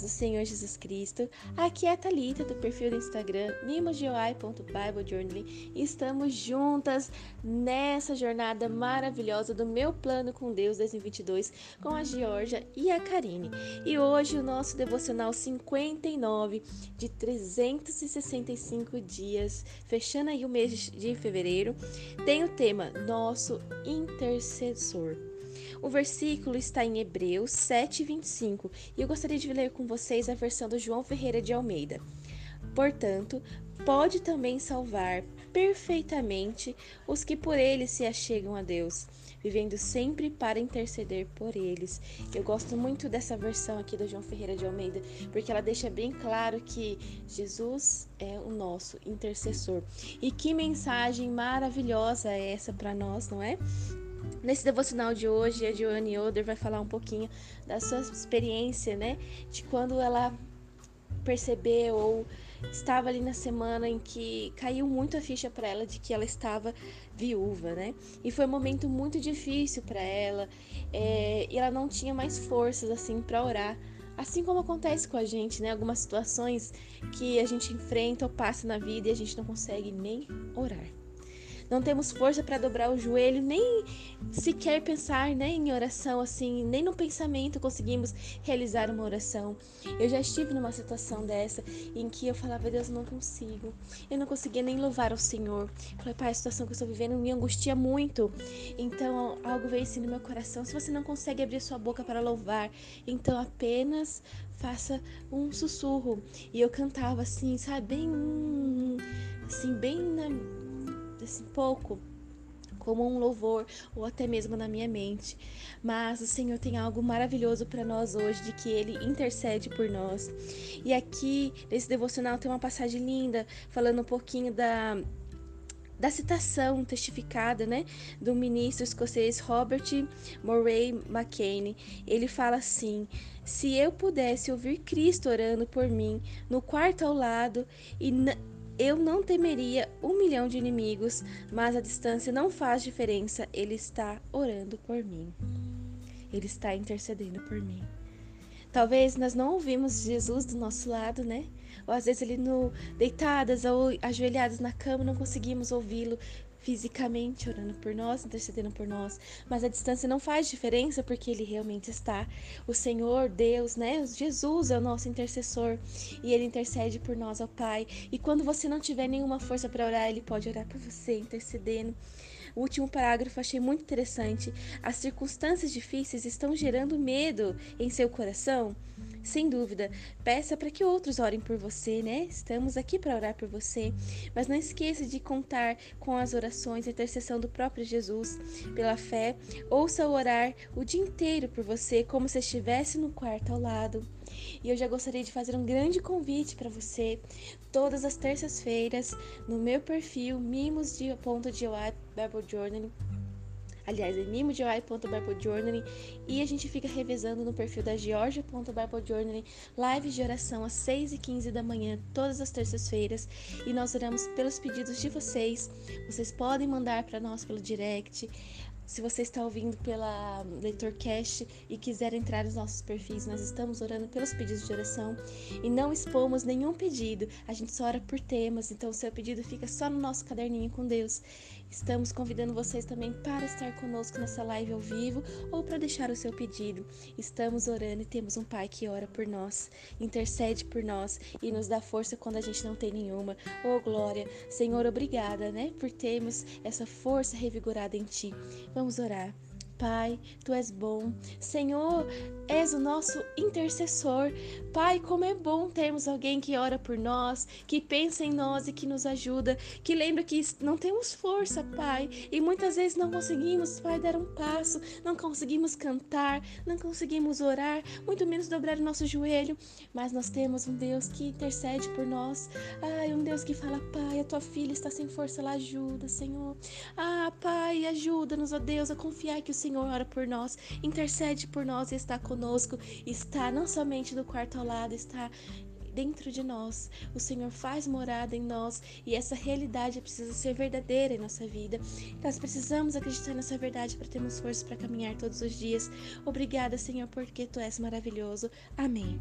paz do Senhor Jesus Cristo. Aqui é a Thalita do perfil do Instagram mimogioi.biblejournaling e estamos juntas nessa jornada maravilhosa do meu plano com Deus 2022 com a Georgia e a Karine. E hoje o nosso devocional 59 de 365 dias, fechando aí o mês de fevereiro, tem o tema Nosso Intercessor. O versículo está em Hebreus 7, 25 e eu gostaria de ler com vocês a versão do João Ferreira de Almeida. Portanto, pode também salvar perfeitamente os que por ele se achegam a Deus, vivendo sempre para interceder por eles. Eu gosto muito dessa versão aqui do João Ferreira de Almeida, porque ela deixa bem claro que Jesus é o nosso intercessor. E que mensagem maravilhosa é essa para nós, não é? Nesse devocional de hoje, a Joanne Oder vai falar um pouquinho da sua experiência, né? De quando ela percebeu ou estava ali na semana em que caiu muito a ficha para ela de que ela estava viúva, né? E foi um momento muito difícil para ela é, e ela não tinha mais forças assim para orar. Assim como acontece com a gente, né? Algumas situações que a gente enfrenta ou passa na vida e a gente não consegue nem orar não temos força para dobrar o joelho, nem sequer pensar né, em oração, assim, nem no pensamento conseguimos realizar uma oração. Eu já estive numa situação dessa em que eu falava, Deus, eu não consigo. Eu não conseguia nem louvar ao Senhor. falei, pai, a situação que eu estou vivendo me angustia muito. Então, algo veio assim no meu coração. Se você não consegue abrir sua boca para louvar, então apenas faça um sussurro. E eu cantava assim, sabe, bem assim, bem na assim, pouco como um louvor ou até mesmo na minha mente. Mas o Senhor tem algo maravilhoso para nós hoje, de que Ele intercede por nós. E aqui nesse devocional tem uma passagem linda falando um pouquinho da da citação testificada, né, do ministro escocês Robert Murray McCain. Ele fala assim: se eu pudesse ouvir Cristo orando por mim no quarto ao lado e eu não temeria um milhão de inimigos, mas a distância não faz diferença. Ele está orando por mim. Ele está intercedendo por mim. Talvez nós não ouvimos Jesus do nosso lado, né? Ou às vezes ele no deitadas ou ajoelhadas na cama não conseguimos ouvi-lo fisicamente orando por nós, intercedendo por nós, mas a distância não faz diferença porque ele realmente está. O Senhor, Deus, né? Jesus é o nosso intercessor e ele intercede por nós ao Pai. E quando você não tiver nenhuma força para orar, ele pode orar por você, intercedendo. O último parágrafo achei muito interessante. As circunstâncias difíceis estão gerando medo em seu coração? Sem dúvida, peça para que outros orem por você, né? Estamos aqui para orar por você. Mas não esqueça de contar com as orações e intercessão do próprio Jesus. Pela fé, ouça-o orar o dia inteiro por você, como se estivesse no quarto ao lado. E eu já gostaria de fazer um grande convite para você, todas as terças-feiras, no meu perfil Mimos de Ponto de Bible Journaling aliás, é mimodeoi.biblejournaling e a gente fica revezando no perfil da georgia.biblejournaling lives de oração às 6 e 15 da manhã, todas as terças-feiras e nós oramos pelos pedidos de vocês. Vocês podem mandar para nós pelo direct, se você está ouvindo pela LeitorCast e quiser entrar nos nossos perfis, nós estamos orando pelos pedidos de oração e não expomos nenhum pedido. A gente só ora por temas, então o seu pedido fica só no nosso caderninho com Deus. Estamos convidando vocês também para estar conosco nessa live ao vivo ou para deixar o seu pedido. Estamos orando e temos um Pai que ora por nós, intercede por nós e nos dá força quando a gente não tem nenhuma. Oh, glória! Senhor, obrigada, né, por termos essa força revigorada em Ti. Vamos orar. Pai, tu és bom. Senhor, és o nosso intercessor. Pai, como é bom termos alguém que ora por nós, que pensa em nós e que nos ajuda, que lembra que não temos força, Pai, e muitas vezes não conseguimos, Pai, dar um passo, não conseguimos cantar, não conseguimos orar, muito menos dobrar o nosso joelho, mas nós temos um Deus que intercede por nós. Ai, um Deus que fala, Pai, a tua filha está sem força, ela ajuda, Senhor. Ah, Pai, ajuda-nos, ó Deus, a confiar que o Senhor ora por nós, intercede por nós e está conosco, está não somente do quarto ao lado, está dentro de nós. O Senhor faz morada em nós e essa realidade precisa ser verdadeira em nossa vida. Nós precisamos acreditar nessa verdade para termos força para caminhar todos os dias. Obrigada, Senhor, porque tu és maravilhoso. Amém.